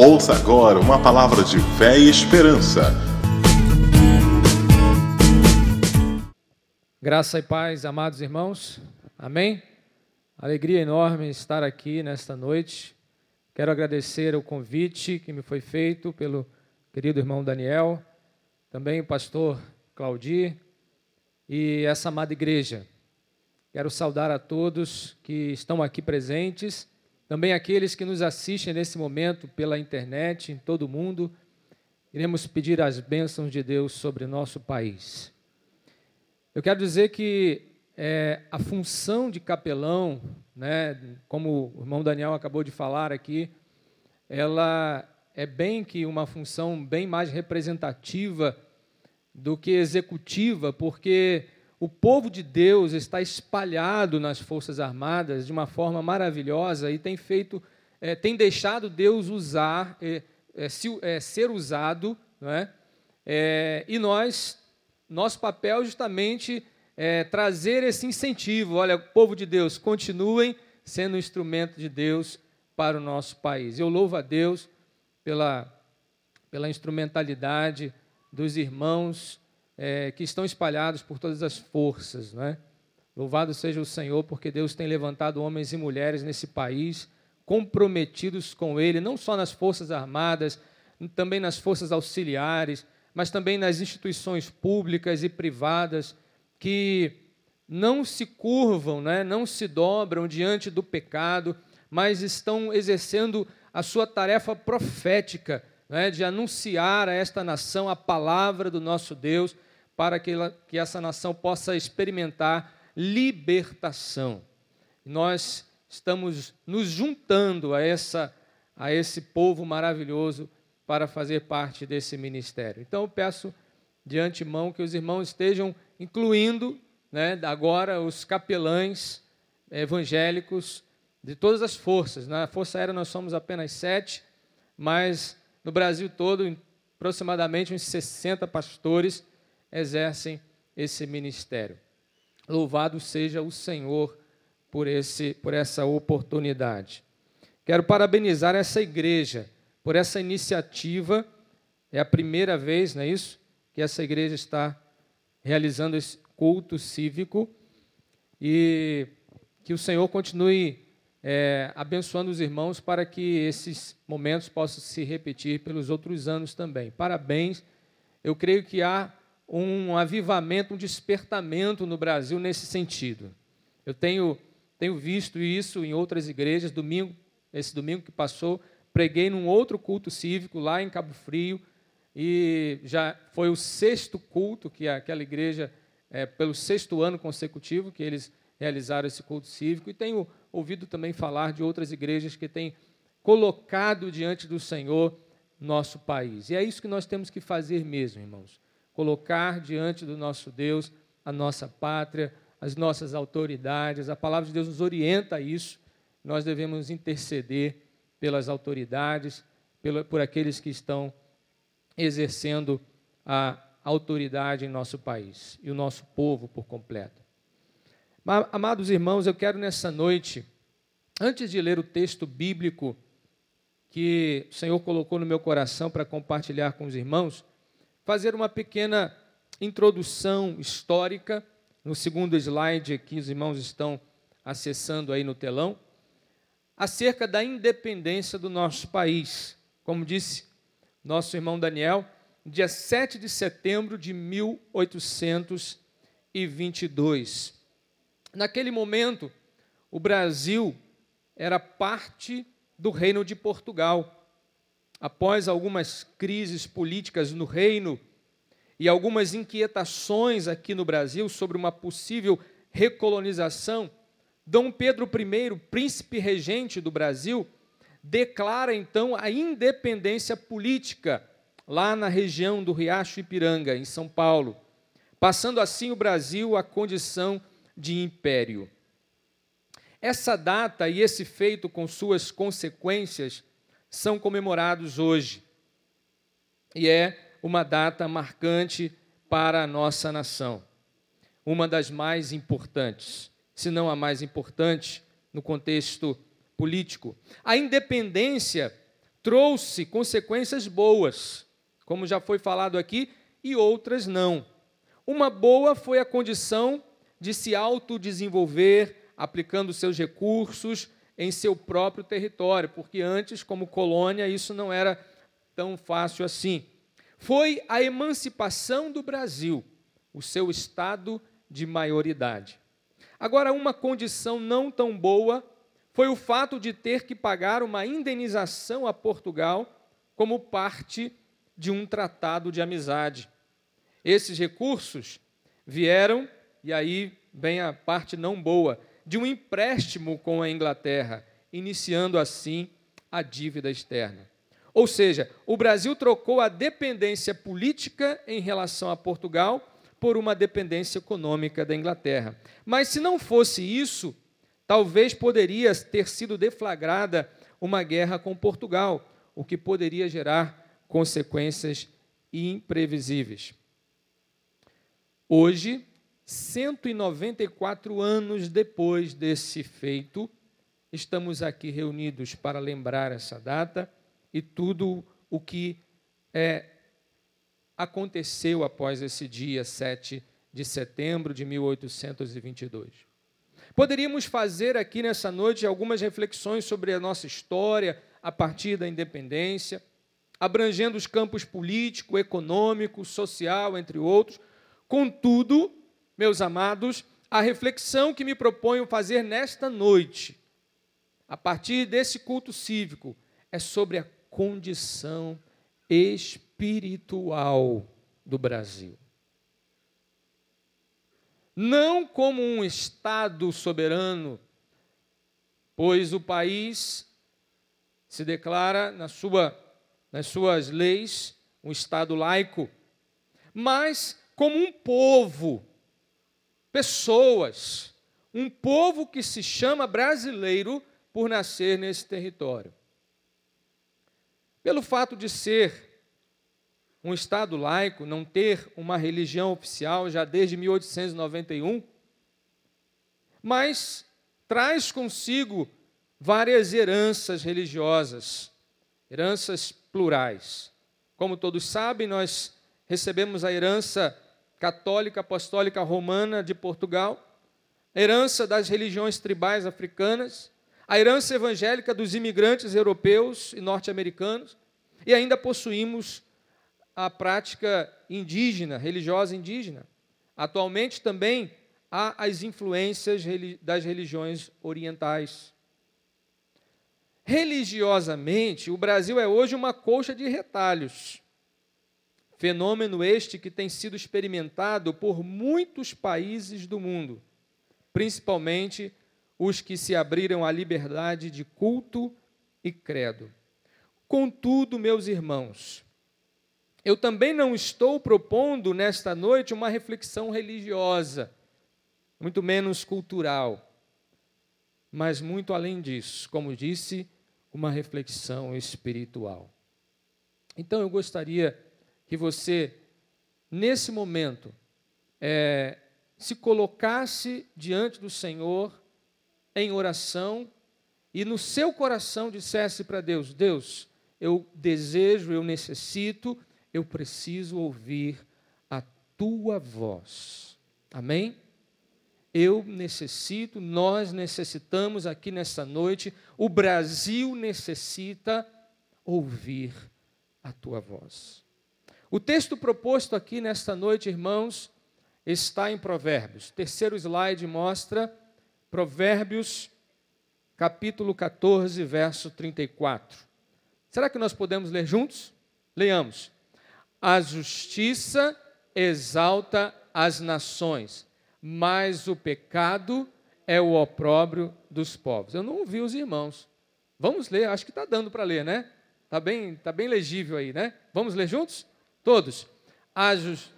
Ouça agora uma palavra de fé e esperança. Graça e paz, amados irmãos. Amém? Alegria enorme estar aqui nesta noite. Quero agradecer o convite que me foi feito pelo querido irmão Daniel, também o pastor Claudir e essa amada igreja. Quero saudar a todos que estão aqui presentes, também aqueles que nos assistem nesse momento pela internet, em todo o mundo. Iremos pedir as bênçãos de Deus sobre nosso país. Eu quero dizer que é, a função de capelão, né, como o irmão Daniel acabou de falar aqui, ela é bem que uma função bem mais representativa do que executiva, porque o povo de Deus está espalhado nas Forças Armadas de uma forma maravilhosa e tem feito, é, tem deixado Deus usar, é, é, se, é, ser usado, não é? é? e nós, nosso papel justamente é trazer esse incentivo. Olha, povo de Deus, continuem sendo um instrumento de Deus para o nosso país. Eu louvo a Deus pela, pela instrumentalidade dos irmãos é, que estão espalhados por todas as forças. É? Louvado seja o Senhor, porque Deus tem levantado homens e mulheres nesse país comprometidos com Ele, não só nas forças armadas, também nas forças auxiliares, mas também nas instituições públicas e privadas que não se curvam, né, não se dobram diante do pecado, mas estão exercendo a sua tarefa profética né, de anunciar a esta nação a palavra do nosso Deus para que, ela, que essa nação possa experimentar libertação. Nós estamos nos juntando a, essa, a esse povo maravilhoso para fazer parte desse ministério. Então eu peço de antemão que os irmãos estejam incluindo né, agora os capelães evangélicos de todas as forças. Na Força Aérea nós somos apenas sete, mas no Brasil todo, aproximadamente uns 60 pastores exercem esse ministério. Louvado seja o Senhor por, esse, por essa oportunidade. Quero parabenizar essa igreja por essa iniciativa. É a primeira vez, não é isso? Que essa igreja está realizando esse culto cívico e que o Senhor continue é, abençoando os irmãos para que esses momentos possam se repetir pelos outros anos também. Parabéns. Eu creio que há um avivamento, um despertamento no Brasil nesse sentido. Eu tenho, tenho visto isso em outras igrejas. Domingo, esse domingo que passou, preguei num outro culto cívico lá em Cabo Frio e já foi o sexto culto que aquela igreja, é, pelo sexto ano consecutivo que eles realizaram esse culto cívico. E tenho ouvido também falar de outras igrejas que têm colocado diante do Senhor nosso país. E é isso que nós temos que fazer mesmo, irmãos colocar diante do nosso Deus a nossa pátria, as nossas autoridades. A palavra de Deus nos orienta a isso. Nós devemos interceder pelas autoridades, por aqueles que estão exercendo a autoridade em nosso país e o nosso povo por completo. Amados irmãos, eu quero nessa noite, antes de ler o texto bíblico que o Senhor colocou no meu coração para compartilhar com os irmãos, fazer uma pequena introdução histórica. No segundo slide aqui, os irmãos estão acessando aí no telão, acerca da independência do nosso país. Como disse nosso irmão Daniel, dia 7 de setembro de 1822. Naquele momento, o Brasil era parte do Reino de Portugal após algumas crises políticas no reino e algumas inquietações aqui no Brasil sobre uma possível recolonização, Dom Pedro I, príncipe regente do Brasil, declara então a independência política lá na região do Riacho Ipiranga, em São Paulo, passando assim o Brasil à condição de império. Essa data e esse feito com suas consequências são comemorados hoje. E é uma data marcante para a nossa nação. Uma das mais importantes, se não a mais importante, no contexto político. A independência trouxe consequências boas, como já foi falado aqui, e outras não. Uma boa foi a condição de se autodesenvolver, aplicando seus recursos em seu próprio território, porque antes, como colônia, isso não era tão fácil assim. Foi a emancipação do Brasil, o seu estado de maioridade. Agora, uma condição não tão boa foi o fato de ter que pagar uma indenização a Portugal como parte de um tratado de amizade. Esses recursos vieram, e aí vem a parte não boa, de um empréstimo com a Inglaterra, iniciando assim a dívida externa. Ou seja, o Brasil trocou a dependência política em relação a Portugal por uma dependência econômica da Inglaterra. Mas se não fosse isso, talvez poderia ter sido deflagrada uma guerra com Portugal, o que poderia gerar consequências imprevisíveis. Hoje, 194 anos depois desse feito, estamos aqui reunidos para lembrar essa data e tudo o que é aconteceu após esse dia 7 de setembro de 1822. Poderíamos fazer aqui nessa noite algumas reflexões sobre a nossa história a partir da independência, abrangendo os campos político, econômico, social, entre outros. Contudo, meus amados, a reflexão que me proponho fazer nesta noite, a partir desse culto cívico, é sobre a condição espiritual do Brasil. Não como um Estado soberano, pois o país se declara na sua, nas suas leis um Estado laico, mas como um povo, pessoas, um povo que se chama brasileiro por nascer nesse território. Pelo fato de ser um Estado laico, não ter uma religião oficial já desde 1891, mas traz consigo várias heranças religiosas, heranças plurais. Como todos sabem, nós recebemos a herança católica apostólica romana de Portugal, a herança das religiões tribais africanas, a herança evangélica dos imigrantes europeus e norte-americanos, e ainda possuímos a prática indígena, religiosa indígena. Atualmente também há as influências das religiões orientais. Religiosamente, o Brasil é hoje uma colcha de retalhos. Fenômeno este que tem sido experimentado por muitos países do mundo, principalmente os que se abriram à liberdade de culto e credo. Contudo, meus irmãos, eu também não estou propondo nesta noite uma reflexão religiosa, muito menos cultural, mas muito além disso, como disse, uma reflexão espiritual. Então eu gostaria que você, nesse momento, é, se colocasse diante do Senhor em oração e no seu coração dissesse para Deus: Deus, eu desejo, eu necessito, eu preciso ouvir a tua voz. Amém? Eu necessito, nós necessitamos aqui nessa noite, o Brasil necessita ouvir a tua voz. O texto proposto aqui nesta noite, irmãos, está em Provérbios. O terceiro slide mostra Provérbios, capítulo 14, verso 34. Será que nós podemos ler juntos? Leamos. A justiça exalta as nações, mas o pecado é o opróbrio dos povos. Eu não ouvi os irmãos. Vamos ler, acho que está dando para ler, né? Está bem, tá bem legível aí, né? Vamos ler juntos? Todos. A justiça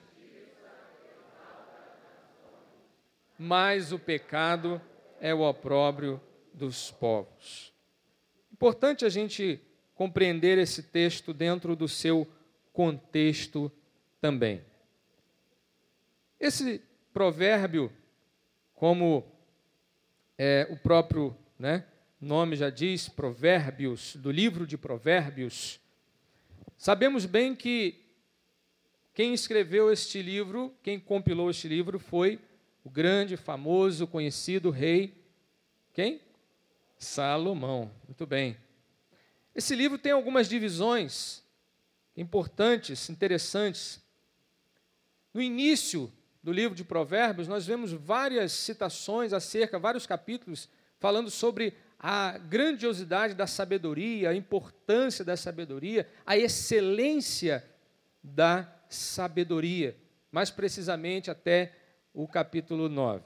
mas o pecado é o opróbrio dos povos. Importante a gente compreender esse texto dentro do seu contexto também. Esse provérbio, como é, o próprio né, nome já diz, Provérbios, do livro de Provérbios. Sabemos bem que quem escreveu este livro, quem compilou este livro foi o grande, famoso, conhecido rei quem? Salomão. Muito bem. Esse livro tem algumas divisões importantes, interessantes. No início do livro de Provérbios, nós vemos várias citações acerca, vários capítulos, falando sobre a grandiosidade da sabedoria, a importância da sabedoria, a excelência da sabedoria, mais precisamente até o capítulo 9.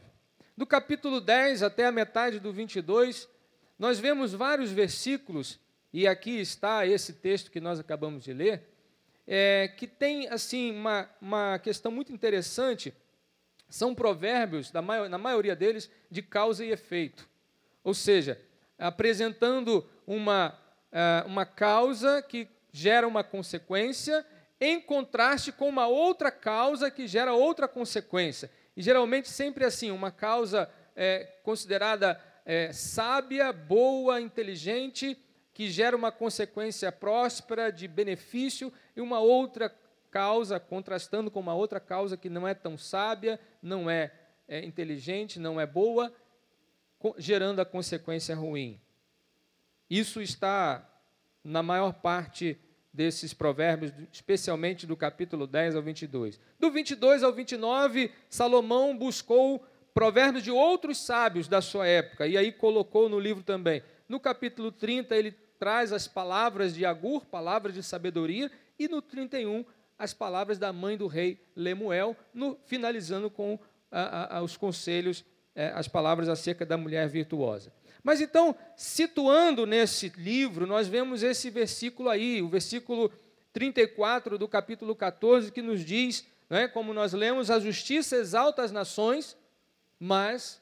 Do capítulo 10 até a metade do 22, nós vemos vários versículos, e aqui está esse texto que nós acabamos de ler, é, que tem assim uma, uma questão muito interessante. São provérbios, na maioria deles, de causa e efeito. Ou seja, apresentando uma, uh, uma causa que gera uma consequência, em contraste com uma outra causa que gera outra consequência. E geralmente sempre assim, uma causa é, considerada é, sábia, boa, inteligente, que gera uma consequência próspera, de benefício, e uma outra causa, contrastando com uma outra causa que não é tão sábia, não é, é inteligente, não é boa, gerando a consequência ruim. Isso está na maior parte desses provérbios, especialmente do capítulo 10 ao 22. Do 22 ao 29, Salomão buscou provérbios de outros sábios da sua época, e aí colocou no livro também. No capítulo 30, ele traz as palavras de Agur, palavras de sabedoria, e no 31, as palavras da mãe do rei Lemuel, no, finalizando com a, a, os conselhos é, as palavras acerca da mulher virtuosa. Mas então, situando nesse livro, nós vemos esse versículo aí, o versículo 34 do capítulo 14, que nos diz, né, como nós lemos, a justiça exalta as nações, mas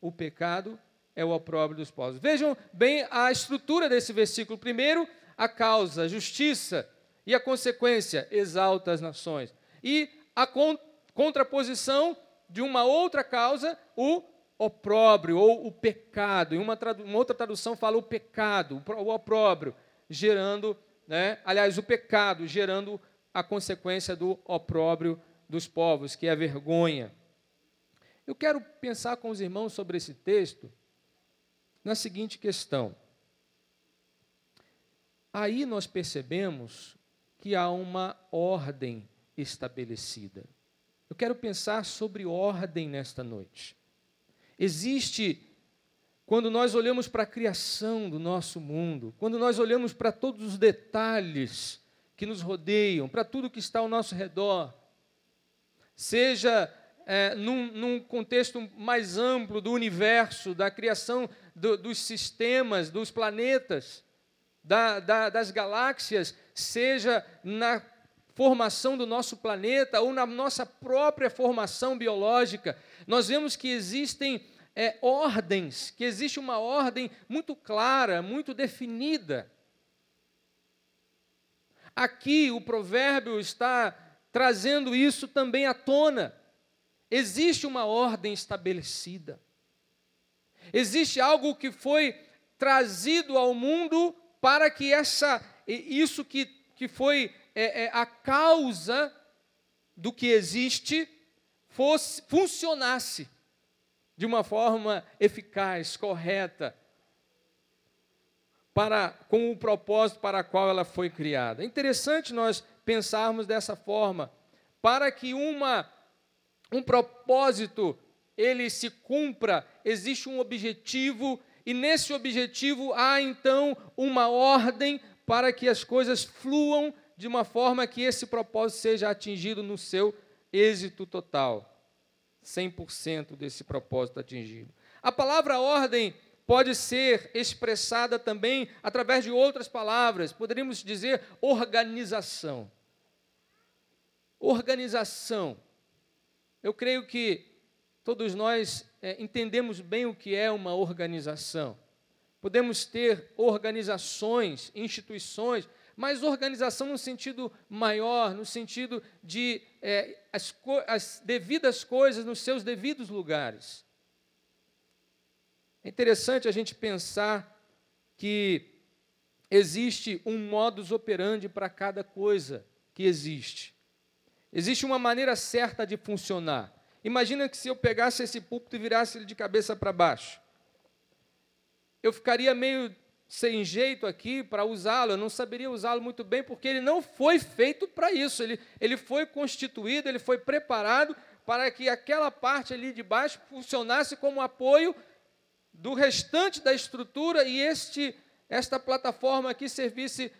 o pecado é o opróbrio dos povos. Vejam bem a estrutura desse versículo. Primeiro, a causa, a justiça, e a consequência, exalta as nações. E a contraposição de uma outra causa, o opróbrio ou o pecado. Em uma, uma outra tradução fala o pecado, o opróbrio, gerando, né, aliás, o pecado gerando a consequência do opróbrio dos povos, que é a vergonha. Eu quero pensar com os irmãos sobre esse texto na seguinte questão. Aí nós percebemos que há uma ordem estabelecida. Eu quero pensar sobre ordem nesta noite. Existe, quando nós olhamos para a criação do nosso mundo, quando nós olhamos para todos os detalhes que nos rodeiam, para tudo que está ao nosso redor, seja é, num, num, contexto mais amplo do universo, da criação do, dos sistemas, dos planetas, da, da, das galáxias, seja na formação do nosso planeta ou na nossa própria formação biológica, nós vemos que existem é, ordens, que existe uma ordem muito clara, muito definida. Aqui o provérbio está trazendo isso também à tona. Existe uma ordem estabelecida. Existe algo que foi trazido ao mundo para que essa, isso que, que foi é, é, a causa do que existe fosse, funcionasse de uma forma eficaz, correta, para com o propósito para o qual ela foi criada. É interessante nós pensarmos dessa forma, para que uma um propósito ele se cumpra, existe um objetivo e nesse objetivo há então uma ordem para que as coisas fluam de uma forma que esse propósito seja atingido no seu êxito total. 100% desse propósito atingido. A palavra ordem pode ser expressada também através de outras palavras, poderíamos dizer organização. Organização. Eu creio que todos nós é, entendemos bem o que é uma organização. Podemos ter organizações, instituições, mas organização no sentido maior, no sentido de é, as, as devidas coisas nos seus devidos lugares. É interessante a gente pensar que existe um modus operandi para cada coisa que existe. Existe uma maneira certa de funcionar. Imagina que se eu pegasse esse púlpito e virasse ele de cabeça para baixo. Eu ficaria meio sem jeito aqui para usá-lo, eu não saberia usá-lo muito bem, porque ele não foi feito para isso. Ele, ele foi constituído, ele foi preparado para que aquela parte ali de baixo funcionasse como apoio do restante da estrutura e este esta plataforma aqui servisse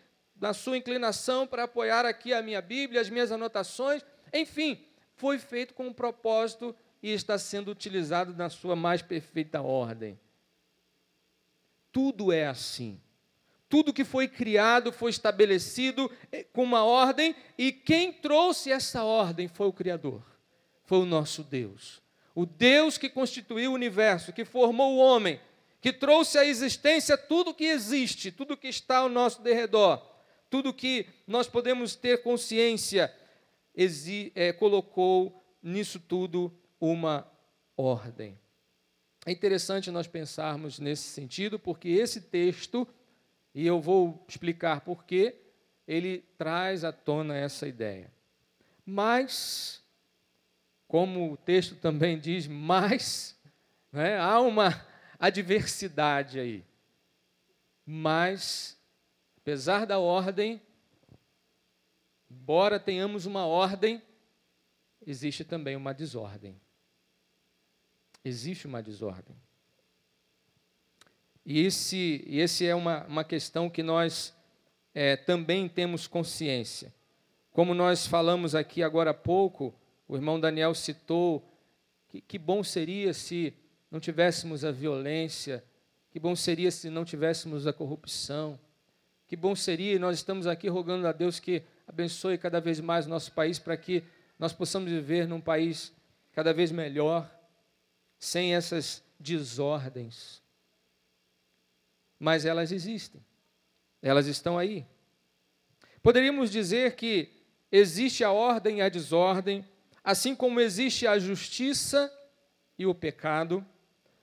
na sua inclinação para apoiar aqui a minha Bíblia, as minhas anotações, enfim, foi feito com um propósito e está sendo utilizado na sua mais perfeita ordem. Tudo é assim. Tudo que foi criado foi estabelecido eh, com uma ordem, e quem trouxe essa ordem foi o Criador, foi o nosso Deus. O Deus que constituiu o universo, que formou o homem, que trouxe à existência tudo que existe, tudo que está ao nosso derredor, tudo que nós podemos ter consciência, é, colocou nisso tudo uma ordem. É interessante nós pensarmos nesse sentido, porque esse texto, e eu vou explicar por quê, ele traz à tona essa ideia. Mas como o texto também diz, mas né, há uma adversidade aí. Mas, apesar da ordem, embora tenhamos uma ordem, existe também uma desordem. Existe uma desordem. E esse, esse é uma, uma questão que nós é, também temos consciência. Como nós falamos aqui agora há pouco, o irmão Daniel citou que, que bom seria se não tivéssemos a violência, que bom seria se não tivéssemos a corrupção, que bom seria, nós estamos aqui rogando a Deus que abençoe cada vez mais nosso país para que nós possamos viver num país cada vez melhor, sem essas desordens. Mas elas existem, elas estão aí. Poderíamos dizer que existe a ordem e a desordem, assim como existe a justiça e o pecado,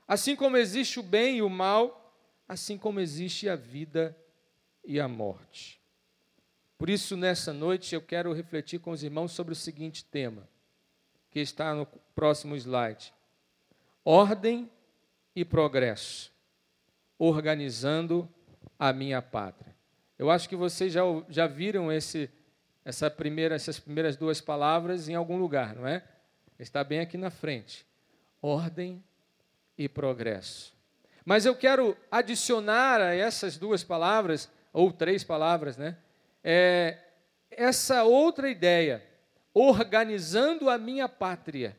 assim como existe o bem e o mal, assim como existe a vida e a morte. Por isso, nessa noite, eu quero refletir com os irmãos sobre o seguinte tema, que está no próximo slide: ordem e progresso, organizando a minha pátria. Eu acho que vocês já, já viram esse essa primeira, essas primeiras duas palavras em algum lugar, não é? Está bem aqui na frente. Ordem e progresso. Mas eu quero adicionar a essas duas palavras, ou três palavras, né? É, essa outra ideia, organizando a minha pátria.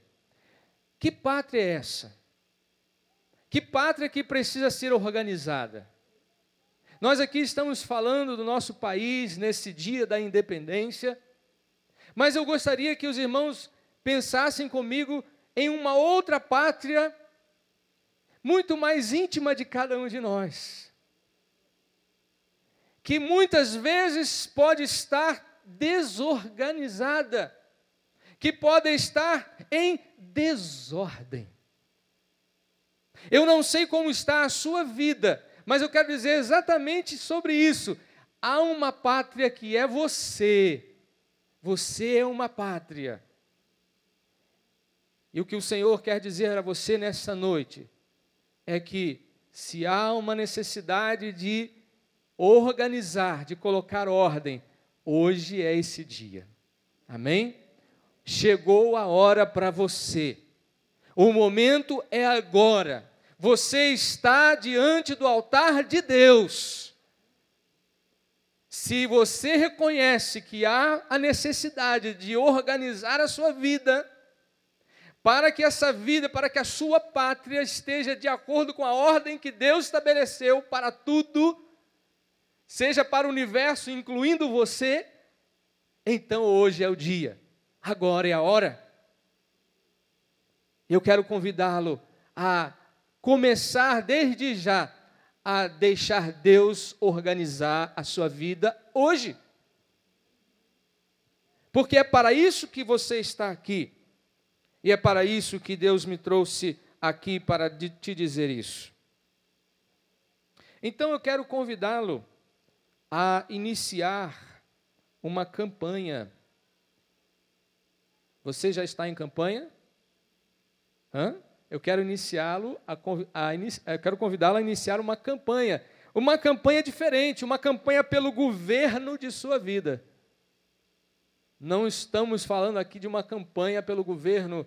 Que pátria é essa? Que pátria que precisa ser organizada? Nós aqui estamos falando do nosso país nesse dia da independência, mas eu gostaria que os irmãos pensassem comigo em uma outra pátria muito mais íntima de cada um de nós, que muitas vezes pode estar desorganizada, que pode estar em desordem. Eu não sei como está a sua vida, mas eu quero dizer exatamente sobre isso. Há uma pátria que é você. Você é uma pátria. E o que o Senhor quer dizer a você nessa noite é que se há uma necessidade de organizar, de colocar ordem, hoje é esse dia. Amém? Chegou a hora para você. O momento é agora. Você está diante do altar de Deus. Se você reconhece que há a necessidade de organizar a sua vida, para que essa vida, para que a sua pátria esteja de acordo com a ordem que Deus estabeleceu para tudo, seja para o universo, incluindo você, então hoje é o dia, agora é a hora. Eu quero convidá-lo a começar desde já a deixar Deus organizar a sua vida hoje. Porque é para isso que você está aqui. E é para isso que Deus me trouxe aqui para te dizer isso. Então eu quero convidá-lo a iniciar uma campanha. Você já está em campanha? Hã? Eu quero iniciá-lo a, a eu quero convidá-lo a iniciar uma campanha, uma campanha diferente, uma campanha pelo governo de sua vida. Não estamos falando aqui de uma campanha pelo governo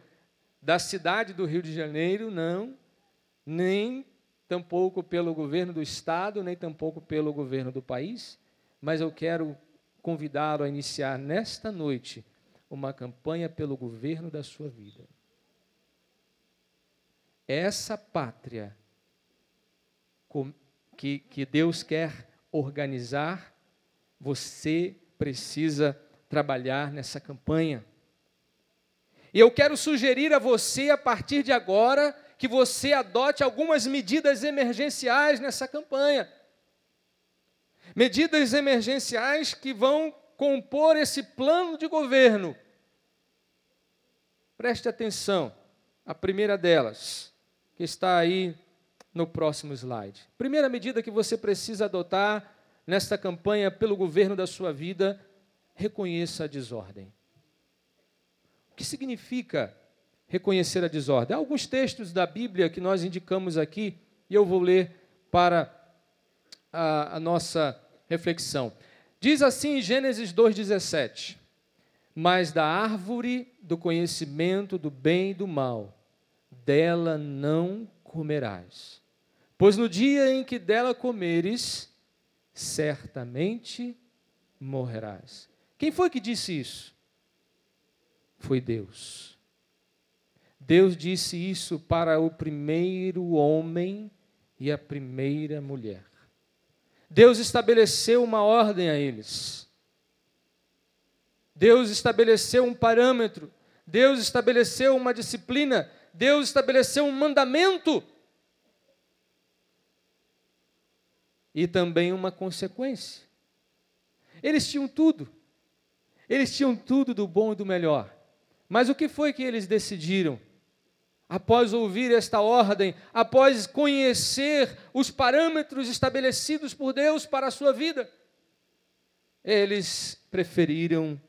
da cidade do Rio de Janeiro, não, nem tampouco pelo governo do estado, nem tampouco pelo governo do país, mas eu quero convidá-lo a iniciar nesta noite uma campanha pelo governo da sua vida. Essa pátria que, que Deus quer organizar, você precisa trabalhar nessa campanha. E eu quero sugerir a você, a partir de agora, que você adote algumas medidas emergenciais nessa campanha. Medidas emergenciais que vão compor esse plano de governo. Preste atenção, a primeira delas, que está aí no próximo slide. Primeira medida que você precisa adotar nesta campanha pelo governo da sua vida, reconheça a desordem. O que significa reconhecer a desordem. Há alguns textos da Bíblia que nós indicamos aqui e eu vou ler para a, a nossa reflexão. Diz assim em Gênesis 2,17: Mas da árvore do conhecimento do bem e do mal, dela não comerás, pois no dia em que dela comeres, certamente morrerás. Quem foi que disse isso? Foi Deus. Deus disse isso para o primeiro homem e a primeira mulher. Deus estabeleceu uma ordem a eles. Deus estabeleceu um parâmetro. Deus estabeleceu uma disciplina. Deus estabeleceu um mandamento. E também uma consequência. Eles tinham tudo. Eles tinham tudo do bom e do melhor. Mas o que foi que eles decidiram? Após ouvir esta ordem, após conhecer os parâmetros estabelecidos por Deus para a sua vida, eles preferiram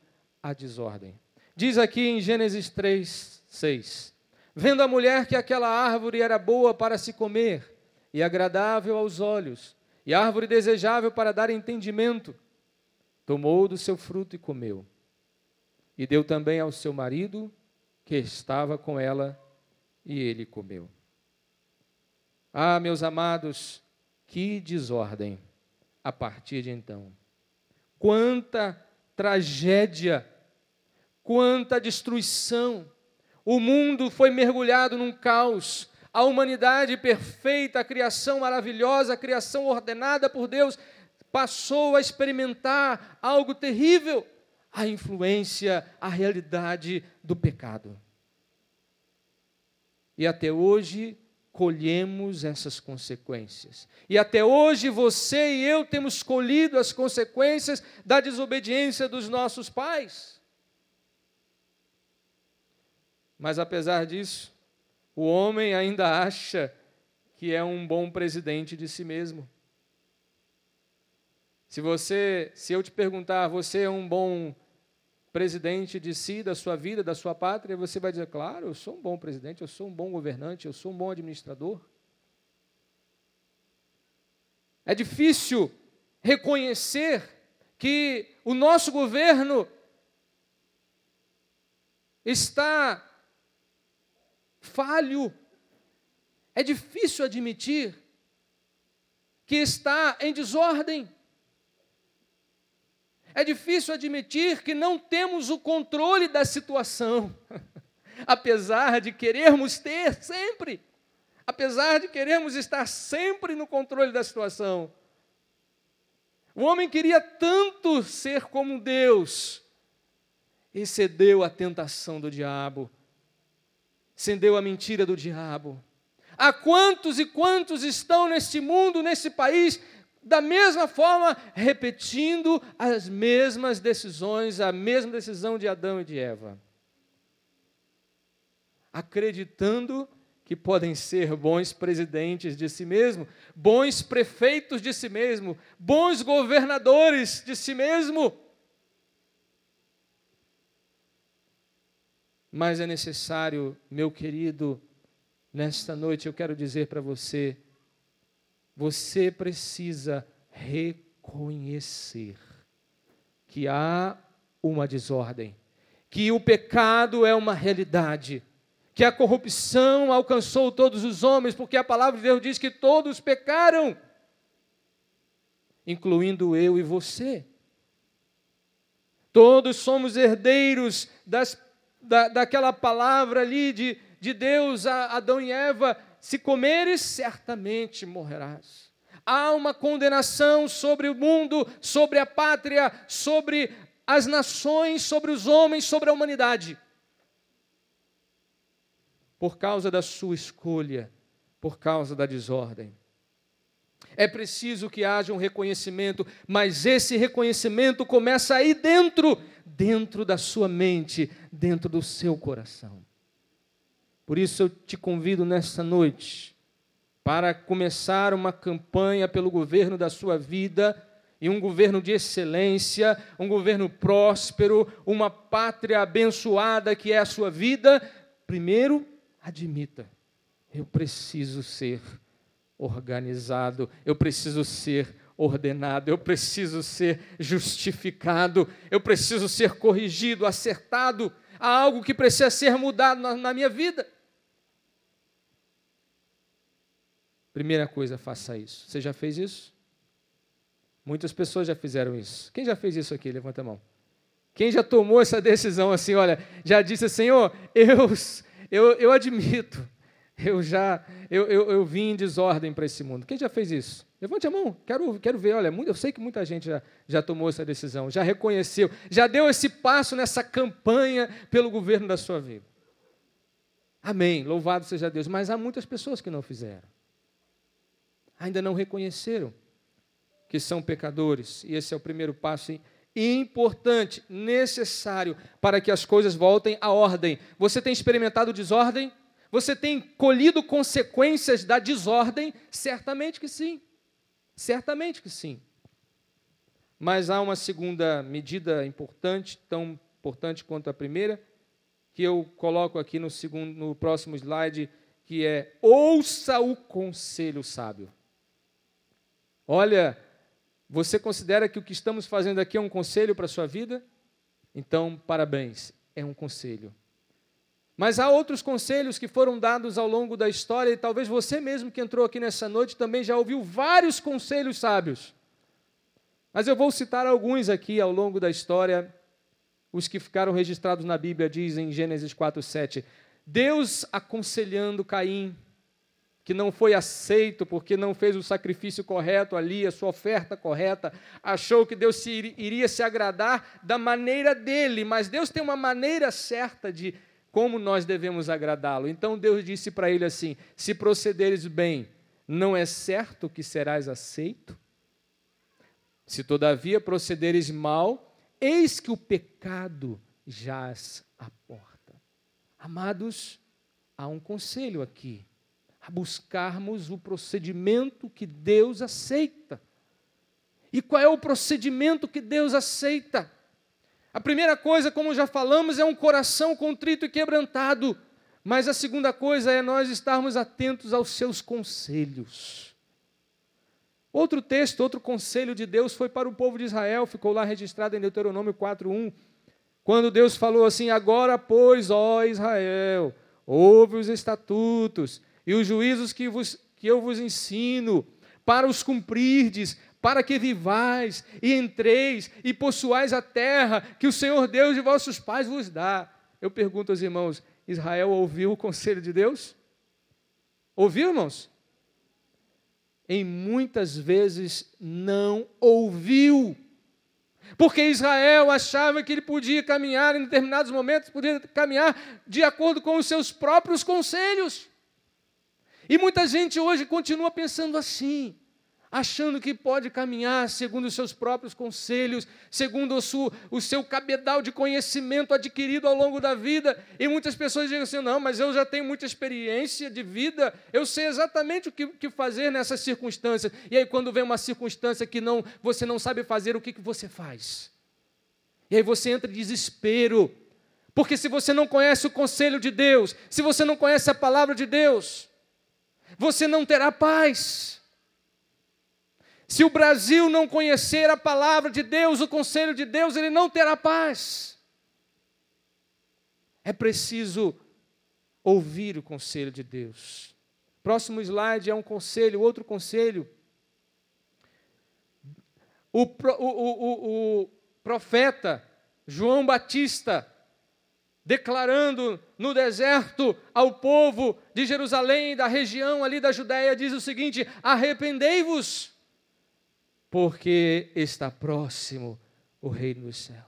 a desordem. Diz aqui em Gênesis 3, 6: Vendo a mulher que aquela árvore era boa para se comer e agradável aos olhos, e árvore desejável para dar entendimento, tomou do seu fruto e comeu. E deu também ao seu marido, que estava com ela, e ele comeu. Ah, meus amados, que desordem a partir de então. Quanta tragédia, quanta destruição. O mundo foi mergulhado num caos. A humanidade perfeita, a criação maravilhosa, a criação ordenada por Deus, passou a experimentar algo terrível a influência, a realidade do pecado. E até hoje colhemos essas consequências. E até hoje você e eu temos colhido as consequências da desobediência dos nossos pais. Mas apesar disso, o homem ainda acha que é um bom presidente de si mesmo. Se você, se eu te perguntar, você é um bom presidente de si, da sua vida, da sua pátria, você vai dizer: claro, eu sou um bom presidente, eu sou um bom governante, eu sou um bom administrador. É difícil reconhecer que o nosso governo está falho. É difícil admitir que está em desordem. É difícil admitir que não temos o controle da situação, apesar de querermos ter sempre, apesar de querermos estar sempre no controle da situação. O homem queria tanto ser como Deus e cedeu à tentação do diabo, cedeu à mentira do diabo. Há quantos e quantos estão neste mundo, nesse país, da mesma forma, repetindo as mesmas decisões, a mesma decisão de Adão e de Eva. Acreditando que podem ser bons presidentes de si mesmo, bons prefeitos de si mesmo, bons governadores de si mesmo. Mas é necessário, meu querido, nesta noite eu quero dizer para você, você precisa reconhecer que há uma desordem, que o pecado é uma realidade que a corrupção alcançou todos os homens, porque a palavra de Deus diz que todos pecaram, incluindo eu e você. Todos somos herdeiros das, da, daquela palavra ali de, de Deus a Adão e Eva: se comeres, certamente morrerás. Há uma condenação sobre o mundo, sobre a pátria, sobre as nações, sobre os homens, sobre a humanidade por causa da sua escolha, por causa da desordem. É preciso que haja um reconhecimento, mas esse reconhecimento começa aí dentro, dentro da sua mente, dentro do seu coração. Por isso eu te convido nesta noite para começar uma campanha pelo governo da sua vida e um governo de excelência, um governo próspero, uma pátria abençoada que é a sua vida. Primeiro, admita, eu preciso ser organizado, eu preciso ser ordenado, eu preciso ser justificado, eu preciso ser corrigido, acertado. Há algo que precisa ser mudado na, minha vida. Primeira coisa, faça isso. Você já fez isso? Muitas pessoas já fizeram isso. Quem já fez isso aqui? Levanta a mão. Quem já tomou essa decisão assim, olha, já disse, Senhor, eu, eu, eu admito, eu já eu, eu, eu vim em desordem para esse mundo. Quem já fez isso? Levante a mão, quero, quero ver. Olha, eu sei que muita gente já, já tomou essa decisão, já reconheceu, já deu esse passo nessa campanha pelo governo da sua vida. Amém, louvado seja Deus. Mas há muitas pessoas que não fizeram, ainda não reconheceram que são pecadores, e esse é o primeiro passo importante, necessário para que as coisas voltem à ordem. Você tem experimentado desordem? Você tem colhido consequências da desordem? Certamente que sim. Certamente que sim. Mas há uma segunda medida importante, tão importante quanto a primeira, que eu coloco aqui no, segundo, no próximo slide, que é ouça o conselho sábio. Olha, você considera que o que estamos fazendo aqui é um conselho para a sua vida? Então, parabéns, é um conselho. Mas há outros conselhos que foram dados ao longo da história, e talvez você mesmo que entrou aqui nessa noite também já ouviu vários conselhos sábios. Mas eu vou citar alguns aqui ao longo da história, os que ficaram registrados na Bíblia, diz em Gênesis 4:7. Deus aconselhando Caim, que não foi aceito porque não fez o sacrifício correto ali, a sua oferta correta, achou que Deus se, iria se agradar da maneira dele, mas Deus tem uma maneira certa de como nós devemos agradá-lo. Então Deus disse para ele assim: se procederes bem, não é certo que serás aceito? Se todavia procederes mal, eis que o pecado jaz à porta. Amados, há um conselho aqui a buscarmos o procedimento que Deus aceita. E qual é o procedimento que Deus aceita? A primeira coisa, como já falamos, é um coração contrito e quebrantado. Mas a segunda coisa é nós estarmos atentos aos seus conselhos. Outro texto, outro conselho de Deus foi para o povo de Israel, ficou lá registrado em Deuteronômio 4:1, quando Deus falou assim: "Agora, pois, ó Israel, ouve os estatutos e os juízos que, vos, que eu vos ensino, para os cumprirdes, para que vivais e entreis e possuais a terra que o Senhor Deus de vossos pais vos dá. Eu pergunto aos irmãos: Israel ouviu o conselho de Deus? Ouviu, irmãos? Em muitas vezes não ouviu. Porque Israel achava que ele podia caminhar em determinados momentos, podia caminhar de acordo com os seus próprios conselhos. E muita gente hoje continua pensando assim: achando que pode caminhar segundo os seus próprios conselhos, segundo o seu, o seu cabedal de conhecimento adquirido ao longo da vida. E muitas pessoas dizem assim: não, mas eu já tenho muita experiência de vida, eu sei exatamente o que, que fazer nessas circunstâncias. E aí, quando vem uma circunstância que não, você não sabe fazer, o que, que você faz? E aí você entra em desespero. Porque se você não conhece o conselho de Deus, se você não conhece a palavra de Deus, você não terá paz. Se o Brasil não conhecer a palavra de Deus, o conselho de Deus, ele não terá paz. É preciso ouvir o conselho de Deus. Próximo slide é um conselho, outro conselho. O, o, o, o profeta João Batista, declarando no deserto ao povo de Jerusalém, da região ali da Judéia, diz o seguinte: arrependei-vos porque está próximo o reino dos céus.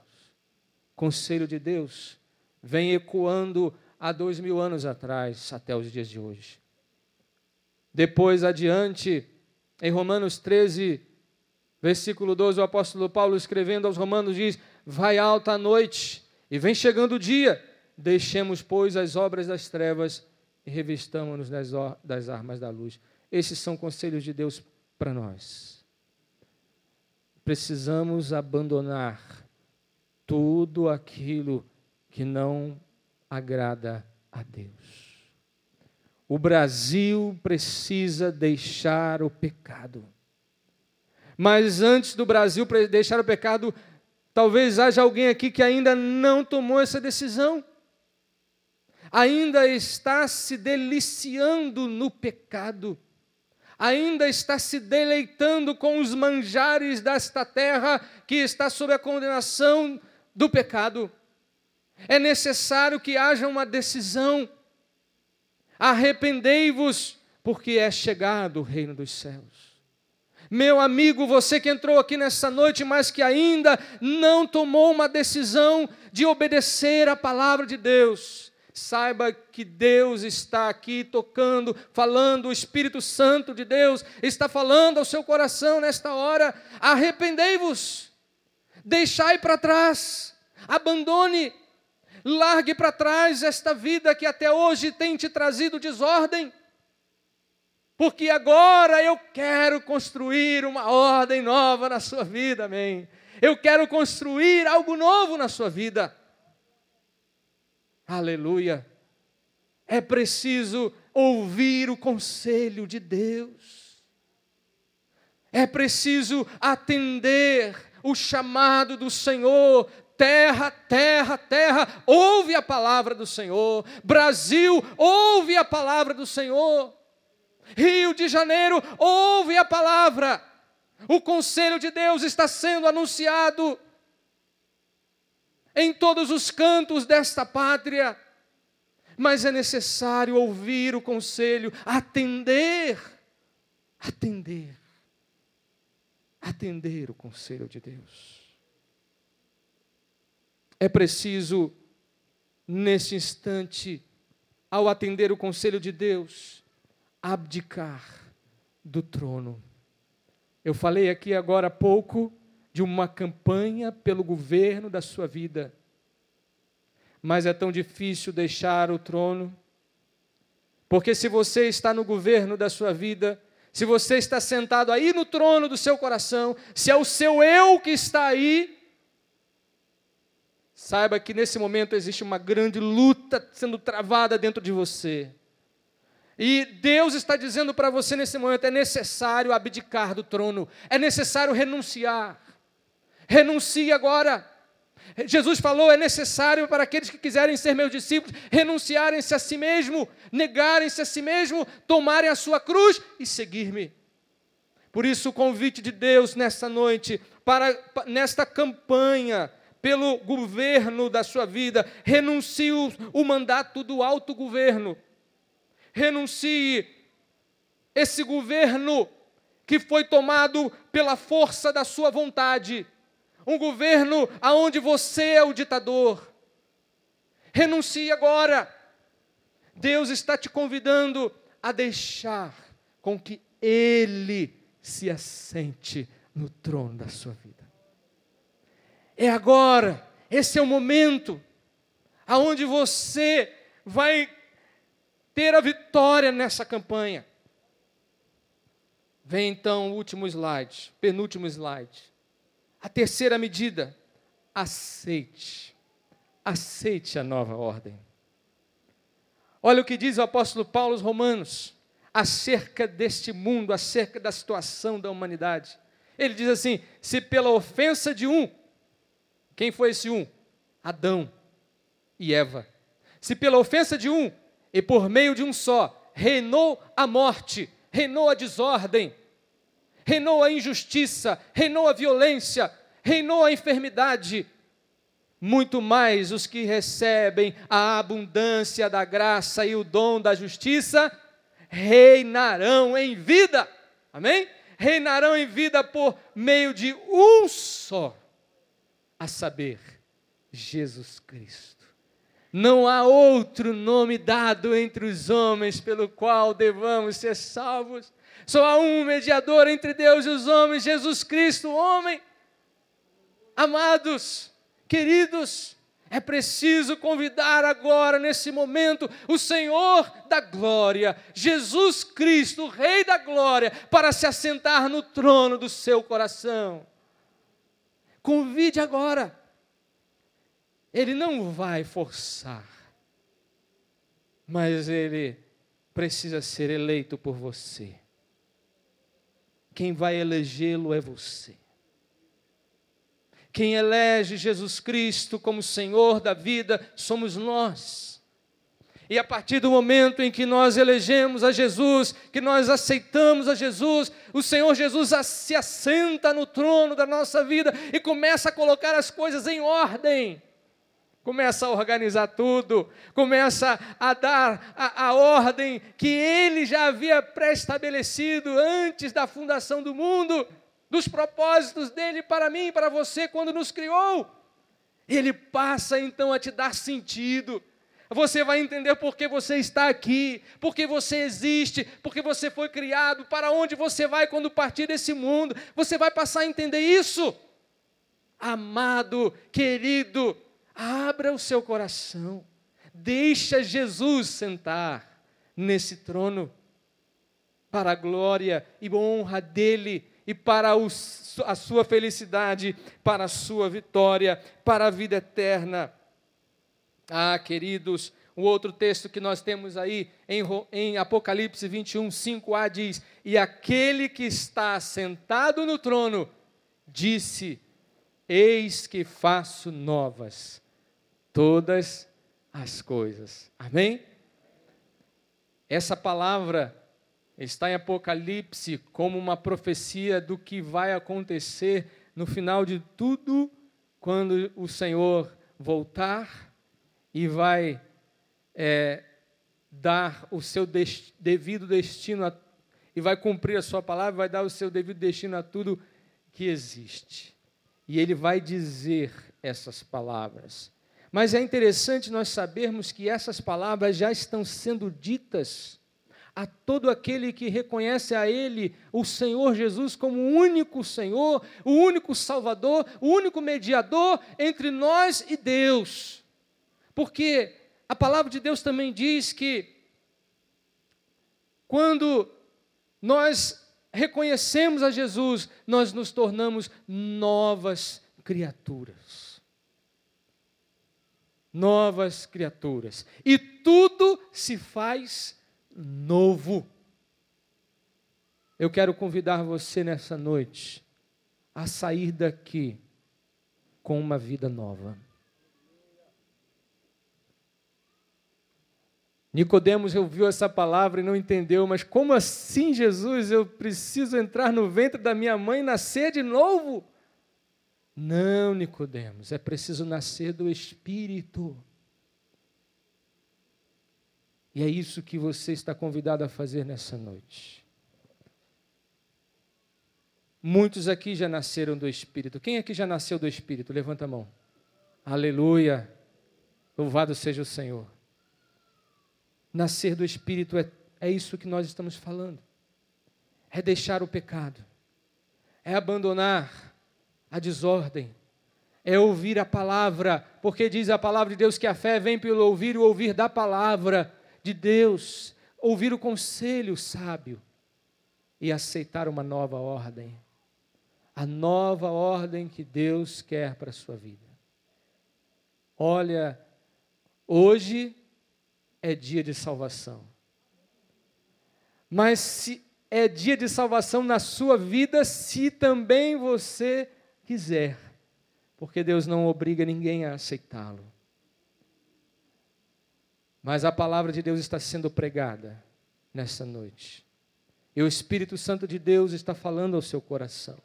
Conselho de Deus vem ecoando há dois mil anos atrás até os dias de hoje. Depois adiante, em Romanos 13, versículo 12, o apóstolo Paulo escrevendo aos Romanos diz: Vai alta a noite e vem chegando o dia, deixemos, pois, as obras das trevas e revistamos-nos das, armas da luz. Esses são conselhos de Deus para nós precisamos abandonar tudo aquilo que não agrada a Deus. O Brasil precisa deixar o pecado. Mas antes do Brasil deixar o pecado, talvez haja alguém aqui que ainda não tomou essa decisão. Ainda está se deliciando no pecado ainda está se deleitando com os manjares desta terra que está sob a condenação do pecado. É necessário que haja uma decisão. Arrependei-vos, porque é chegado o reino dos céus. Meu amigo, você que entrou aqui nessa noite, mas que ainda não tomou uma decisão de obedecer a palavra de Deus, Saiba que Deus está aqui tocando, falando, o Espírito Santo de Deus está falando ao seu coração nesta hora. Arrependei-vos, deixai para trás, abandone, largue para trás esta vida que até hoje tem te trazido desordem. Porque agora eu quero construir uma ordem nova na sua vida, amém. Eu quero construir algo novo na sua vida. Aleluia. É preciso ouvir o conselho de Deus. É preciso atender o chamado do Senhor. Terra, terra, terra, ouve a palavra do Senhor. Brasil, ouve a palavra do Senhor. Rio de Janeiro, ouve a palavra. O conselho de Deus está sendo anunciado em todos os cantos desta pátria, mas é necessário ouvir o conselho, atender, atender, atender o conselho de Deus. É preciso, nesse instante, ao atender o conselho de Deus, abdicar do trono. Eu falei aqui agora há pouco de uma campanha pelo governo da sua vida. Mas é tão difícil deixar o trono, porque se você está no governo da sua vida, se você está sentado aí no trono do seu coração, se é o seu eu que está aí, saiba que nesse momento existe uma grande luta sendo travada dentro de você. E Deus está dizendo para você nesse momento: é necessário abdicar do trono, é necessário renunciar renuncie agora. Jesus falou: é necessário para aqueles que quiserem ser meus discípulos renunciarem-se a si mesmo, negarem-se a si mesmo, tomarem a sua cruz e seguir-me. Por isso, o convite de Deus nesta noite, para nesta campanha pelo governo da sua vida, renuncie o, o mandato do autogoverno, renuncie esse governo que foi tomado pela força da sua vontade um governo aonde você é o ditador. Renuncie agora. Deus está te convidando a deixar com que Ele se assente no trono da sua vida. É agora, esse é o momento aonde você vai ter a vitória nessa campanha. Vem então o último slide, penúltimo slide. A terceira medida, aceite. Aceite a nova ordem. Olha o que diz o apóstolo Paulo aos Romanos acerca deste mundo, acerca da situação da humanidade. Ele diz assim: se pela ofensa de um, quem foi esse um? Adão e Eva. Se pela ofensa de um, e por meio de um só, reinou a morte, reinou a desordem, reinou a injustiça, reinou a violência, reinou a enfermidade, muito mais os que recebem a abundância da graça e o dom da justiça reinarão em vida. Amém? Reinarão em vida por meio de um só, a saber, Jesus Cristo. Não há outro nome dado entre os homens pelo qual devamos ser salvos. Só há um mediador entre Deus e os homens, Jesus Cristo, homem. Amados, queridos, é preciso convidar agora, nesse momento, o Senhor da glória, Jesus Cristo, Rei da glória, para se assentar no trono do seu coração. Convide agora. Ele não vai forçar, mas ele precisa ser eleito por você. Quem vai elegê-lo é você. Quem elege Jesus Cristo como Senhor da vida somos nós. E a partir do momento em que nós elegemos a Jesus, que nós aceitamos a Jesus, o Senhor Jesus se assenta no trono da nossa vida e começa a colocar as coisas em ordem. Começa a organizar tudo, começa a dar a, a ordem que ele já havia pré-estabelecido antes da fundação do mundo dos propósitos dele para mim e para você quando nos criou. Ele passa então a te dar sentido. Você vai entender por que você está aqui, por que você existe, por que você foi criado, para onde você vai quando partir desse mundo. Você vai passar a entender isso. Amado, querido, abra o seu coração. Deixa Jesus sentar nesse trono para a glória e honra dele e para a sua felicidade, para a sua vitória, para a vida eterna. Ah, queridos, o outro texto que nós temos aí em, Apocalipse 21, 5a diz: E aquele que está sentado no trono disse: Eis que faço novas todas as coisas. Amém? Essa palavra está em Apocalipse como uma profecia do que vai acontecer no final de tudo, quando o Senhor voltar e vai é, dar o seu devido destino a, e vai cumprir a sua palavra, vai dar o seu devido destino a tudo que existe. E ele vai dizer essas palavras. Mas é interessante nós sabermos que essas palavras já estão sendo ditas a todo aquele que reconhece a Ele, o Senhor Jesus, como o único Senhor, o único Salvador, o único mediador entre nós e Deus. Porque a palavra de Deus também diz que quando nós reconhecemos a Jesus, nós nos tornamos novas criaturas. Novas criaturas. E tudo se faz novo. Eu quero convidar você nessa noite a sair daqui com uma vida nova. Nicodemos ouviu essa palavra e não entendeu, mas como assim, Jesus? Eu preciso entrar no ventre da minha mãe e nascer de novo? Não, Nicodemos, é preciso nascer do Espírito. E é isso que você está convidado a fazer nessa noite. Muitos aqui já nasceram do Espírito. Quem aqui já nasceu do Espírito? Levanta a mão. Aleluia. Louvado seja o Senhor. Nascer do Espírito é, é isso que nós estamos falando. É deixar o pecado. é abandonar a desordem, é ouvir a palavra, porque diz a palavra de Deus que a fé vem pelo ouvir o ouvir da palavra de Deus, ouvir o conselho sábio e aceitar uma nova ordem. A nova ordem que Deus quer para a sua vida. Olha, hoje é dia de salvação. Mas se é dia de salvação na sua vida, se também você quiser, porque Deus não obriga ninguém a aceitá-lo. Mas a palavra de Deus está sendo pregada nessa noite. E o Espírito Santo de Deus está falando ao seu coração.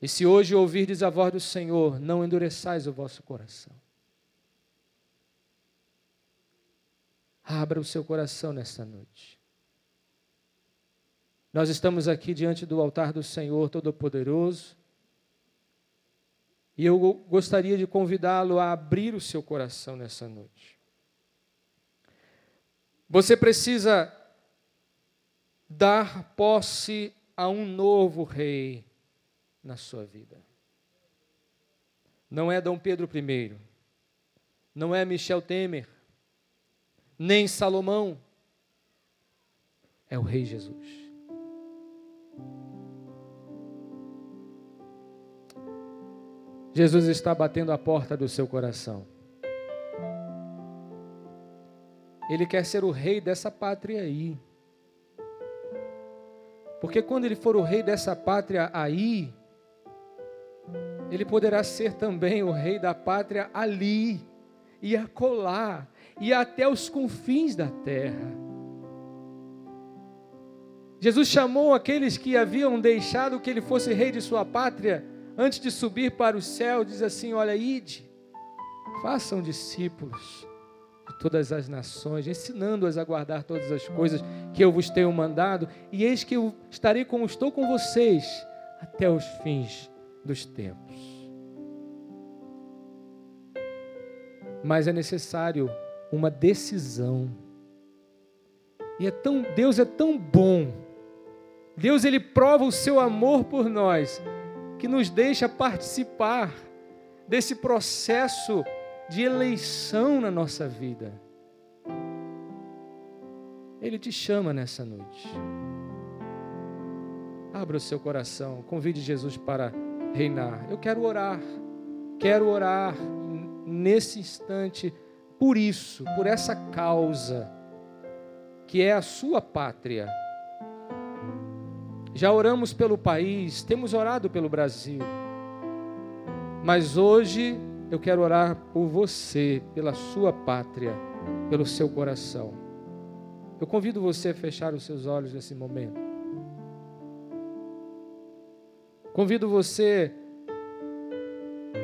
E se hoje ouvirdes a voz do Senhor, não endureçais o vosso coração. Abra o seu coração nesta noite. Nós estamos aqui diante do altar do Senhor Todo-Poderoso. E eu gostaria de convidá-lo a abrir o seu coração nessa noite. Você precisa dar posse a um novo rei na sua vida. Não é Dom Pedro I, não é Michel Temer, nem Salomão, é o Rei Jesus. Jesus está batendo a porta do seu coração. Ele quer ser o rei dessa pátria aí. Porque quando ele for o rei dessa pátria aí, ele poderá ser também o rei da pátria ali, e acolá, e até os confins da terra. Jesus chamou aqueles que haviam deixado que ele fosse rei de sua pátria, antes de subir para o céu, diz assim: Olha, ide, façam discípulos de todas as nações, ensinando-as a guardar todas as coisas que eu vos tenho mandado, e eis que eu estarei como estou com vocês até os fins dos tempos. Mas é necessário uma decisão. E é tão Deus é tão bom. Deus ele prova o seu amor por nós, que nos deixa participar desse processo de eleição na nossa vida. Ele te chama nessa noite. Abra o seu coração, convide Jesus para reinar. Eu quero orar, quero orar nesse instante por isso, por essa causa, que é a sua pátria. Já oramos pelo país, temos orado pelo Brasil, mas hoje eu quero orar por você, pela sua pátria, pelo seu coração. Eu convido você a fechar os seus olhos nesse momento. Convido você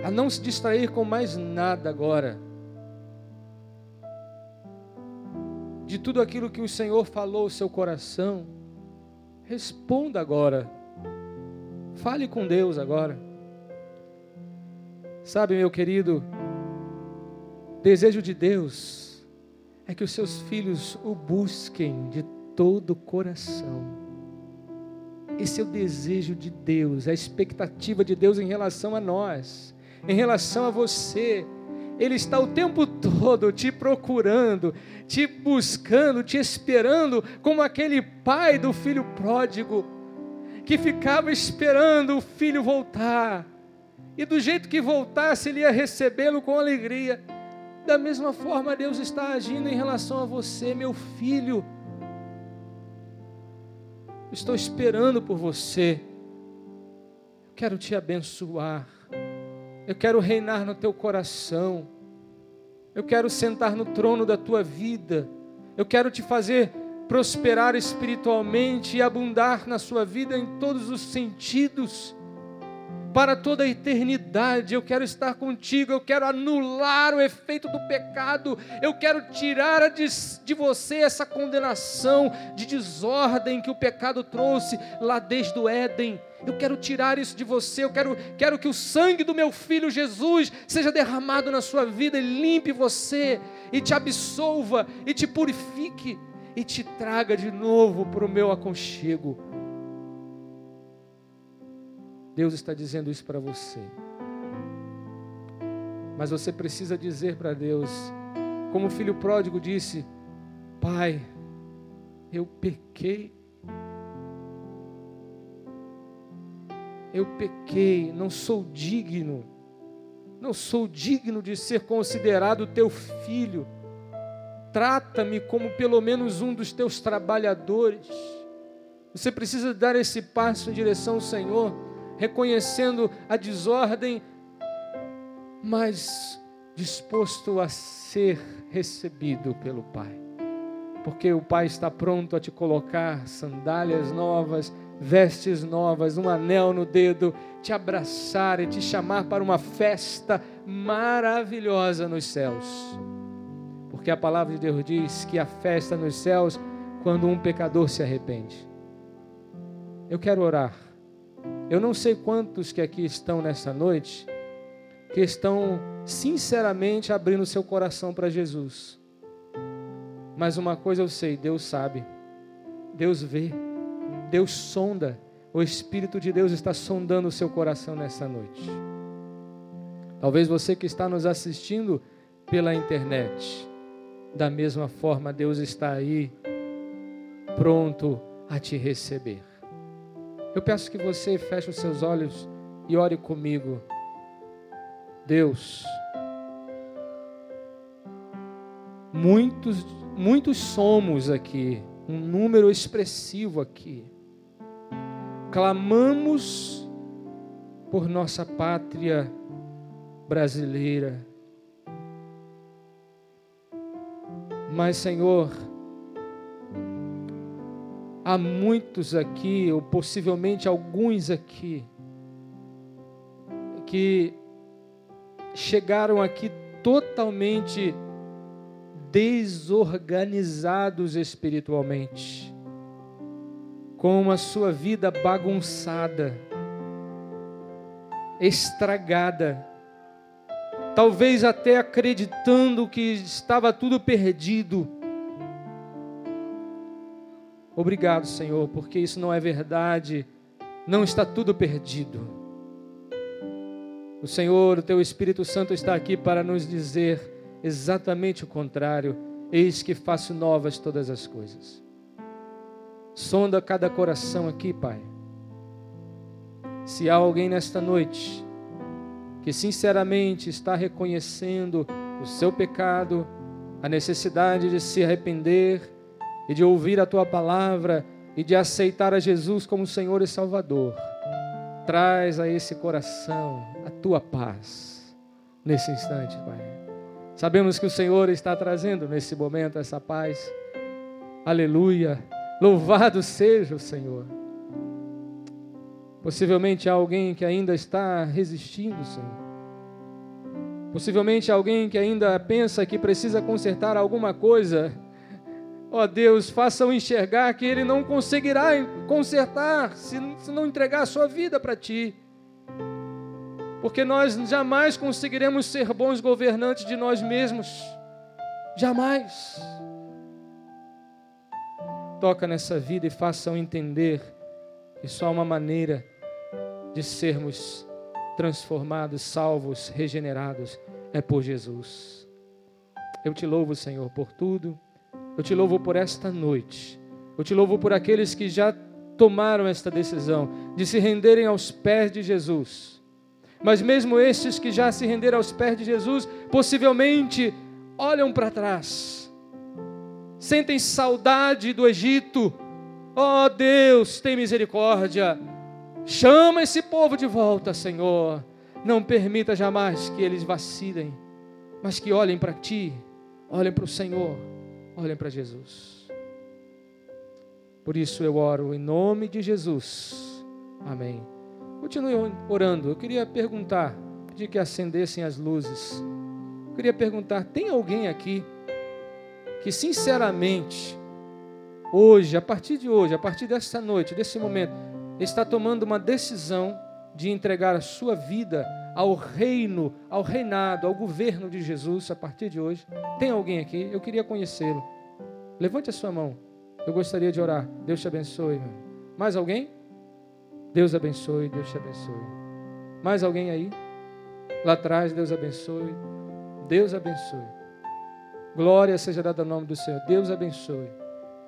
a não se distrair com mais nada agora. De tudo aquilo que o Senhor falou ao seu coração, responda agora. Fale com Deus agora. Sabe, meu querido, desejo de Deus é que os seus filhos o busquem de todo o coração. Esse é o desejo de Deus, a expectativa de Deus em relação a nós, em relação a você. Ele está o tempo todo te procurando, te buscando, te esperando, como aquele pai do filho pródigo, que ficava esperando o filho voltar, e do jeito que voltasse, ele ia recebê-lo com alegria. Da mesma forma, Deus está agindo em relação a você, meu filho. Estou esperando por você. Quero te abençoar. Eu quero reinar no teu coração. Eu quero sentar no trono da tua vida. Eu quero te fazer prosperar espiritualmente e abundar na sua vida em todos os sentidos para toda a eternidade. Eu quero estar contigo, eu quero anular o efeito do pecado, eu quero tirar de, de você essa condenação de desordem que o pecado trouxe lá desde o Éden. Eu quero tirar isso de você, eu quero, quero que o sangue do meu filho Jesus seja derramado na sua vida e limpe você, e te absolva, e te purifique, e te traga de novo para o meu aconchego Deus está dizendo isso para você. Mas você precisa dizer para Deus, como o filho pródigo disse: Pai, eu pequei. Eu pequei, não sou digno. Não sou digno de ser considerado teu filho. Trata-me como pelo menos um dos teus trabalhadores. Você precisa dar esse passo em direção ao Senhor, reconhecendo a desordem, mas disposto a ser recebido pelo Pai. Porque o Pai está pronto a te colocar sandálias novas, vestes novas, um anel no dedo, te abraçar e te chamar para uma festa maravilhosa nos céus. Porque a palavra de Deus diz que a festa nos céus quando um pecador se arrepende. Eu quero orar. Eu não sei quantos que aqui estão nessa noite que estão sinceramente abrindo seu coração para Jesus. Mas uma coisa eu sei, Deus sabe. Deus vê. Deus sonda. O Espírito de Deus está sondando o seu coração nessa noite. Talvez você que está nos assistindo pela internet, da mesma forma, Deus está aí, pronto a te receber. Eu peço que você feche os seus olhos e ore comigo. Deus, muitos, muitos somos aqui, um número expressivo aqui. Clamamos por nossa pátria brasileira. Mas, Senhor, há muitos aqui, ou possivelmente alguns aqui, que chegaram aqui totalmente desorganizados espiritualmente, com a sua vida bagunçada, estragada, talvez até acreditando que estava tudo perdido Obrigado, Senhor, porque isso não é verdade, não está tudo perdido. O Senhor, o Teu Espírito Santo está aqui para nos dizer exatamente o contrário. Eis que faço novas todas as coisas. Sonda cada coração aqui, Pai. Se há alguém nesta noite que sinceramente está reconhecendo o seu pecado, a necessidade de se arrepender, e de ouvir a tua palavra e de aceitar a Jesus como Senhor e Salvador. Traz a esse coração a tua paz nesse instante, Pai. Sabemos que o Senhor está trazendo nesse momento essa paz. Aleluia. Louvado seja o Senhor. Possivelmente há alguém que ainda está resistindo, Senhor. Possivelmente alguém que ainda pensa que precisa consertar alguma coisa Ó Deus, faça-o enxergar que ele não conseguirá consertar se, se não entregar a sua vida para ti. Porque nós jamais conseguiremos ser bons governantes de nós mesmos. Jamais. Toca nessa vida e faça-o entender que só há uma maneira de sermos transformados, salvos, regenerados é por Jesus. Eu te louvo, Senhor, por tudo eu te louvo por esta noite. Eu te louvo por aqueles que já tomaram esta decisão de se renderem aos pés de Jesus. Mas mesmo estes que já se renderam aos pés de Jesus, possivelmente olham para trás, sentem saudade do Egito. Ó oh, Deus, tem misericórdia. Chama esse povo de volta, Senhor. Não permita jamais que eles vacilem, mas que olhem para Ti, olhem para o Senhor olhem para Jesus. Por isso eu oro em nome de Jesus. Amém. Continue orando. Eu queria perguntar, pedir que acendessem as luzes. Eu queria perguntar: tem alguém aqui que sinceramente, hoje, a partir de hoje, a partir dessa noite, desse momento, está tomando uma decisão de entregar a sua vida ao reino, ao reinado, ao governo de Jesus a partir de hoje. Tem alguém aqui? Eu queria conhecê-lo. Levante a sua mão. Eu gostaria de orar. Deus te abençoe. Mais alguém? Deus abençoe, Deus te abençoe. Mais alguém aí? Lá atrás, Deus abençoe. Deus abençoe. Glória seja dada ao nome do Senhor. Deus abençoe.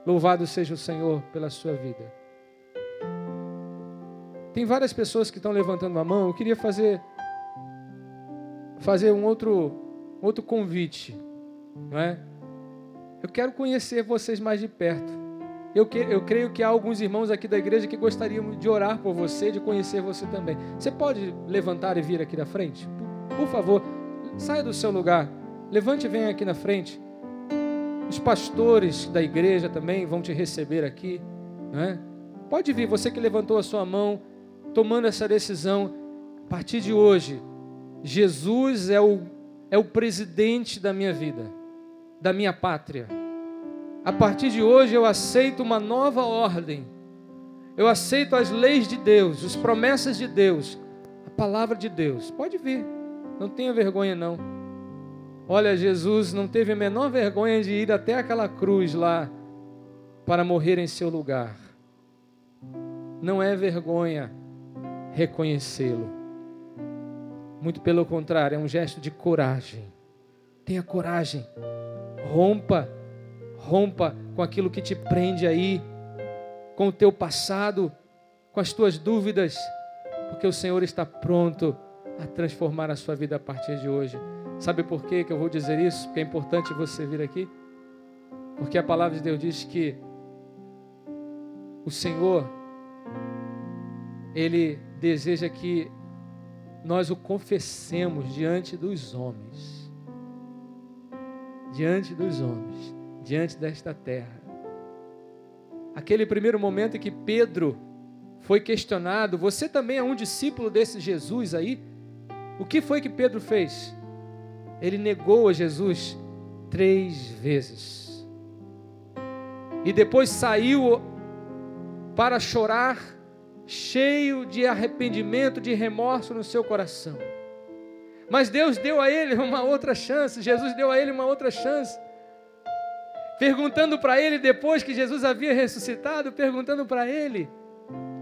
Louvado seja o Senhor pela sua vida. Tem várias pessoas que estão levantando a mão. Eu queria fazer fazer um outro outro convite, não é? Eu quero conhecer vocês mais de perto. Eu, que, eu creio que há alguns irmãos aqui da igreja que gostariam de orar por você, de conhecer você também. Você pode levantar e vir aqui da frente? Por, por favor, saia do seu lugar. Levante e venha aqui na frente. Os pastores da igreja também vão te receber aqui. Né? Pode vir, você que levantou a sua mão, tomando essa decisão. A partir de hoje, Jesus é o, é o presidente da minha vida, da minha pátria. A partir de hoje eu aceito uma nova ordem. Eu aceito as leis de Deus, as promessas de Deus, a palavra de Deus. Pode vir, não tenha vergonha não. Olha, Jesus não teve a menor vergonha de ir até aquela cruz lá para morrer em seu lugar. Não é vergonha reconhecê-lo. Muito pelo contrário, é um gesto de coragem. Tenha coragem. Rompa, rompa com aquilo que te prende aí, com o teu passado, com as tuas dúvidas, porque o Senhor está pronto a transformar a sua vida a partir de hoje. Sabe por que eu vou dizer isso? Porque é importante você vir aqui. Porque a palavra de Deus diz que o Senhor, Ele deseja que nós o confessemos diante dos homens. Diante dos homens, diante desta terra. Aquele primeiro momento em que Pedro foi questionado, você também é um discípulo desse Jesus aí? O que foi que Pedro fez? ele negou a Jesus três vezes. E depois saiu para chorar, cheio de arrependimento, de remorso no seu coração. Mas Deus deu a ele uma outra chance, Jesus deu a ele uma outra chance. Perguntando para ele, depois que Jesus havia ressuscitado, perguntando para ele,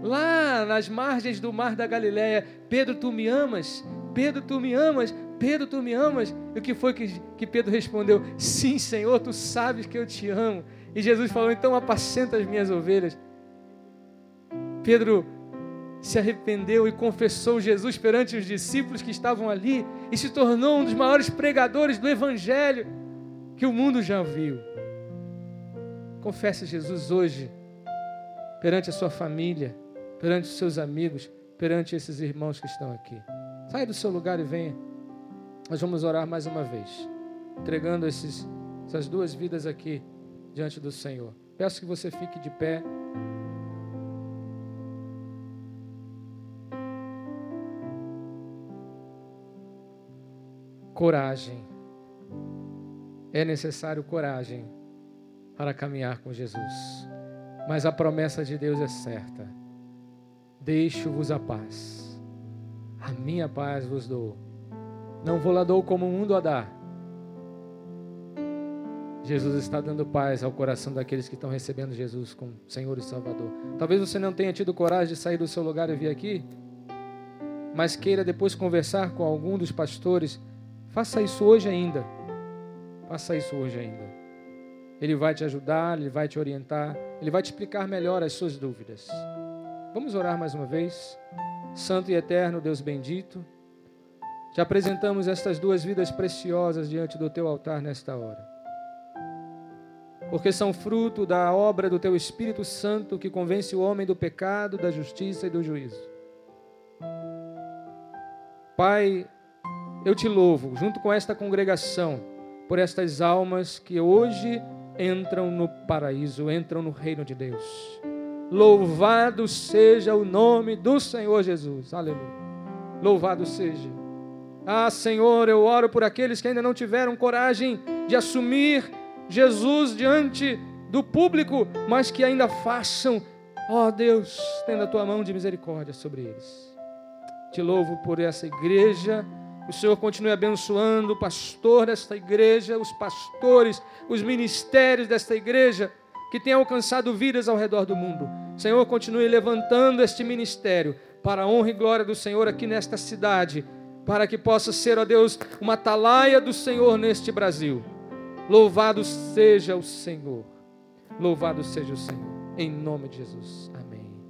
lá nas margens do mar da Galileia, Pedro, tu me amas? Pedro, tu me amas? Pedro, tu me amas? E o que foi que, que Pedro respondeu? Sim, Senhor, tu sabes que eu te amo. E Jesus falou: então apacenta as minhas ovelhas. Pedro se arrependeu e confessou Jesus perante os discípulos que estavam ali e se tornou um dos maiores pregadores do Evangelho que o mundo já viu. Confesse Jesus hoje perante a sua família, perante os seus amigos, perante esses irmãos que estão aqui. Saia do seu lugar e venha. Nós vamos orar mais uma vez, entregando esses, essas duas vidas aqui diante do Senhor. Peço que você fique de pé. Coragem. É necessário coragem para caminhar com Jesus. Mas a promessa de Deus é certa. Deixo-vos a paz. A minha paz vos dou não vou lá dou como o mundo a dar. Jesus está dando paz ao coração daqueles que estão recebendo Jesus como Senhor e Salvador. Talvez você não tenha tido coragem de sair do seu lugar e vir aqui, mas queira depois conversar com algum dos pastores. Faça isso hoje ainda. Faça isso hoje ainda. Ele vai te ajudar, ele vai te orientar, ele vai te explicar melhor as suas dúvidas. Vamos orar mais uma vez. Santo e eterno Deus bendito. Te apresentamos estas duas vidas preciosas diante do teu altar nesta hora. Porque são fruto da obra do teu Espírito Santo que convence o homem do pecado, da justiça e do juízo. Pai, eu te louvo, junto com esta congregação, por estas almas que hoje entram no paraíso, entram no reino de Deus. Louvado seja o nome do Senhor Jesus. Aleluia. Louvado seja. Ah, Senhor, eu oro por aqueles que ainda não tiveram coragem de assumir Jesus diante do público, mas que ainda façam. Ó oh, Deus, tendo a tua mão de misericórdia sobre eles. Te louvo por essa igreja. O Senhor continue abençoando o pastor desta igreja, os pastores, os ministérios desta igreja que tem alcançado vidas ao redor do mundo. Senhor, continue levantando este ministério para a honra e glória do Senhor aqui nesta cidade, para que possa ser, ó Deus, uma atalaia do Senhor neste Brasil. Louvado seja o Senhor. Louvado seja o Senhor. Em nome de Jesus. Amém.